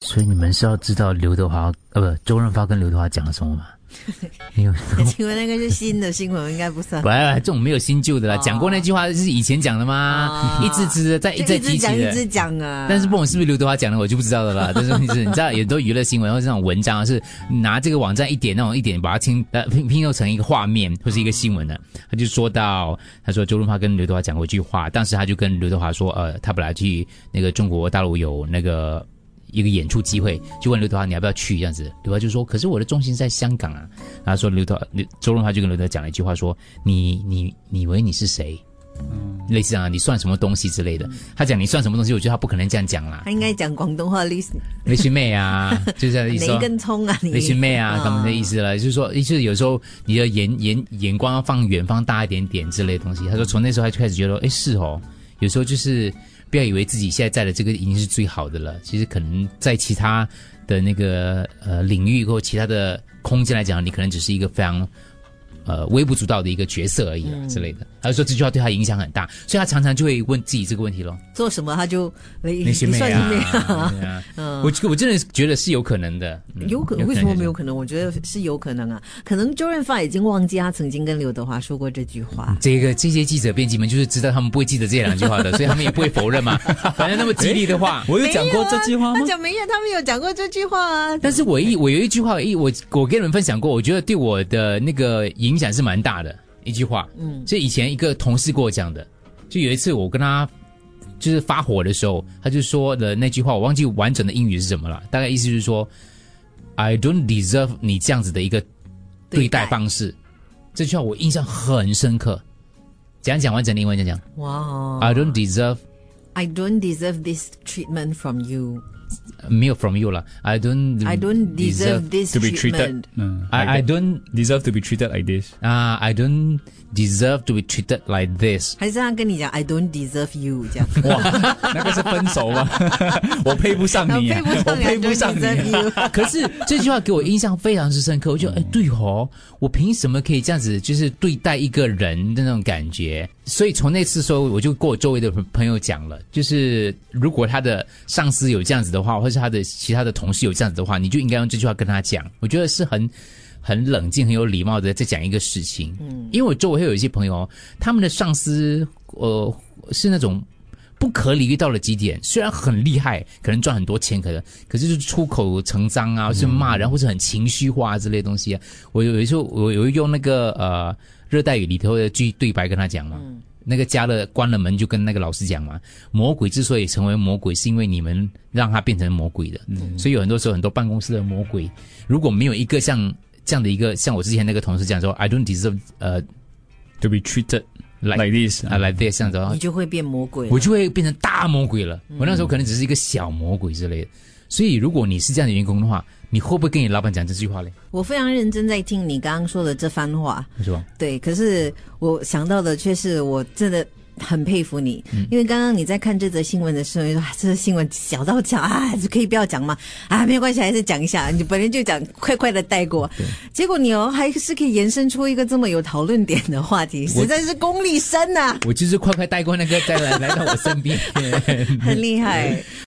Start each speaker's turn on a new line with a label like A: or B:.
A: 所以你们是要知道刘德华呃不周润发跟刘德华讲了什么吗？没有，
B: 请问那个是新的新闻，应该不算。
A: 不，这种没有新旧的啦。讲过那句话是以前讲的吗？一直直在一
B: 直
A: 提起
B: 的，一直讲啊。
A: 但是不管是不是刘德华讲的，我就不知道了啦。但是问题是，你知道，有很多娱乐新闻或者这种文章是拿这个网站一点那种一点把它拼呃拼拼凑成一个画面或是一个新闻的。他就说到，他说周润发跟刘德华讲过一句话，当时他就跟刘德华说，呃，他本来去那个中国大陆有那个。一个演出机会，就问刘德华你要不要去这样子，刘德华就说：“可是我的重心在香港啊。”然后说：“刘德刘周润发就跟刘德讲了一句话，说你你你以为你是谁？嗯，类似这样，你算什么东西之类的。他讲你算什么东西，我觉得他不可能这样讲啦。
B: 他应该讲广东话的意思，
A: 雷群妹啊，就这样的意思。
B: 哪根葱啊？
A: 雷群妹啊，他们的意思了，就是说，就是有时候你的眼眼眼光要放远方大一点点之类的东西。他说从那时候他就开始觉得，哎，是哦，有时候就是。不要以为自己现在在的这个已经是最好的了，其实可能在其他的那个呃领域或其他的空间来讲，你可能只是一个非常。呃，微不足道的一个角色而已啊之类的。他就说这句话对他影响很大，所以他常常就会问自己这个问题咯。
B: 做什么他就
A: 没心美啊？嗯，我我真的觉得是有可能的。
B: 有可能？为什么没有可能？我觉得是有可能啊。可能周润发已经忘记他曾经跟刘德华说过这句话。
A: 这个这些记者编辑们就是知道他们不会记得这两句话的，所以他们也不会否认嘛。反正那么吉利的话，
C: 我有讲过这句话吗？
B: 他讲没有，他们有讲过这句话啊。
A: 但是我一我有一句话，一我我跟你们分享过，我觉得对我的那个影。影响是蛮大的一句话，嗯，是以前一个同事跟我讲的，就有一次我跟他就是发火的时候，他就说的那句话，我忘记完整的英语是什么了，大概意思就是说，I don't deserve 你这样子的一个对待方式。这句话我印象很深刻，讲讲完整的英文讲讲，哇，I don't deserve，I
B: don't deserve this treatment from you。
A: 没有 from you 了，I don't
B: I don't deserve this
C: to be treated.
A: I I don't
C: deserve to be treated like this.
A: 啊，I don't deserve to be treated like this.
B: 还是他跟你讲 I don't deserve you 这样？
C: 哇，那个是分手吗？我配不上你，我配不上你。
A: 可是这句话给我印象非常之深刻，我就哎对哦，我凭什么可以这样子就是对待一个人的那种感觉？所以从那次说，我就跟我周围的朋友讲了，就是如果他的上司有这样子的话，或是他的其他的同事有这样子的话，你就应该用这句话跟他讲。我觉得是很很冷静、很有礼貌的在讲一个事情。嗯，因为我周围会有一些朋友，他们的上司呃是那种不可理喻到了极点，虽然很厉害，可能赚很多钱，可能可是就是出口成章啊，是骂人或者很情绪化之类东西。我有时候我有用那个呃。热带雨里头的句对白跟他讲嘛，那个加了关了门就跟那个老师讲嘛，魔鬼之所以成为魔鬼，是因为你们让他变成魔鬼的，所以有很多时候很多办公室的魔鬼，如果没有一个像这样的一个像我之前那个同事讲说，I don't deserve 呃
C: to be treated like this
A: 啊 like this 这样子，
B: 你就会变魔鬼，
A: 我就会变成大魔鬼了。我那时候可能只是一个小魔鬼之类的，所以如果你是这样的员工的话。你会不会跟你老板讲这句话嘞？
B: 我非常认真在听你刚刚说的这番话，
A: 是吧？
B: 对，可是我想到的却是，我真的很佩服你，因为刚刚你在看这则新闻的时候，你说这新闻小到讲啊，可以不要讲嘛？啊，没有关系，还是讲一下。你本来就讲快快的带过，结果你哦还是可以延伸出一个这么有讨论点的话题，实在是功力深呐！
A: 我就是快快带过那个再来来到我身边，
B: 很厉害。